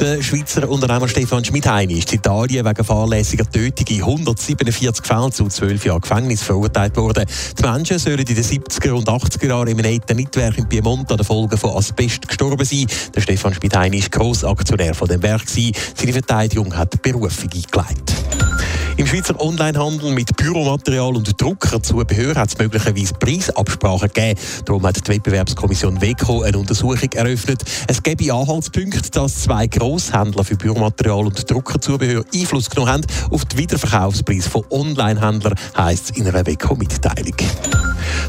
Der Schweizer Unternehmer Stefan Schmidheini ist in Italien wegen fahrlässiger Tötung in 147 Fällen zu 12 Jahren Gefängnis verurteilt worden. Die Menschen sollen in den 70er und 80er Jahren im Eternitwerk in Piemont an den Folgen von Asbest gestorben sein. Der Stefan Schmidheini war Grossaktionär von dem Werk. Seine Verteidigung hat Berufung eingeleitet. Im Schweizer Onlinehandel mit Büromaterial und Druckerzubehör hat es möglicherweise Preisabsprachen gegeben. Darum hat die Wettbewerbskommission WECO eine Untersuchung eröffnet. Es gebe Anhaltspunkte, dass zwei Grosshändler für Büromaterial und Druckerzubehör Einfluss genommen haben auf den Wiederverkaufspreis von Onlinehändlern, heisst es in einer WECO-Mitteilung.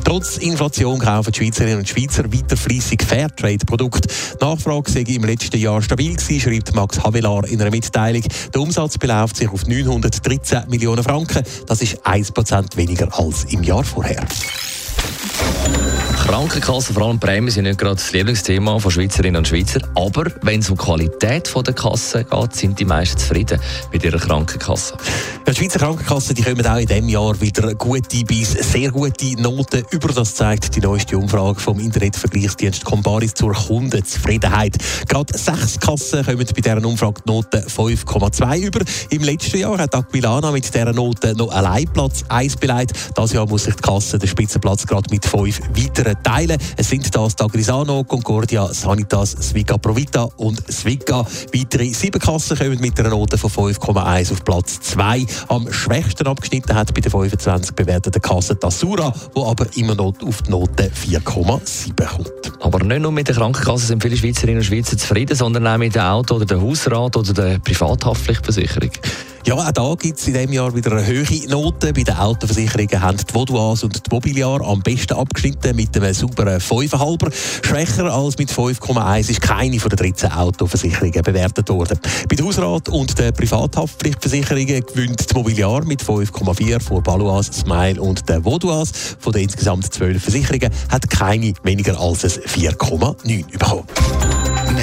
Trotz Inflation kaufen die Schweizerinnen und Schweizer weiter fleissig Fairtrade-Produkte. Die Nachfrage sei im letzten Jahr stabil gewesen, schreibt Max Havelaar in einer Mitteilung. Der Umsatz beläuft sich auf 913 Millionen Franken. Das ist 1% weniger als im Jahr vorher. Krankenkassen, vor allem Prämien, sind nicht gerade das Lieblingsthema von Schweizerinnen und Schweizer. Aber wenn es um die Qualität der Kasse geht, sind die meisten zufrieden mit ihrer Krankenkasse. Ja, die Schweizer Krankenkassen kommen auch in diesem Jahr wieder gute bis sehr gute Noten über. Das zeigt die neueste Umfrage vom Internetvergleichsdienst Comparis zur Kundenzufriedenheit. Gerade sechs Kassen kommen bei dieser Umfrage die Note 5,2 über. Im letzten Jahr hat Aquilana mit dieser Note noch allein Platz 1 beleidigt. Das Jahr muss sich die Kasse den Spitzenplatz gerade mit 5 weiteren teilen. Es sind das Agrisano, Concordia, Sanitas, Sviga Provita und Sviga. Weitere sieben Kassen kommen mit einer Note von 5,1 auf Platz 2. Am schwächsten abgeschnitten hat bei der 25 bewerteten Kasse Tassura, wo aber immer noch auf die Note 4,7 kommt. Aber nicht nur mit der Krankenkasse sind viele Schweizerinnen und Schweizer zufrieden, sondern auch mit dem Auto oder der Hausrat oder der Privathaftpflichtversicherung. Ja, auch da gibt es in diesem Jahr wieder eine höhere Note. Bei den Autoversicherungen haben die Voduas und die Mobiliar am besten abgeschnitten mit einem sauberen 5,5er. Schwächer als mit 5,1 ist keine von den 13 Autoversicherungen bewertet worden. Bei den Hausrat- und den Privathaftpflichtversicherungen gewinnt die Mobiliar mit 5,4 vor Baluas, Smile und den Voduas. Von den insgesamt 12 Versicherungen hat keine weniger als ein 4,9 bekommen.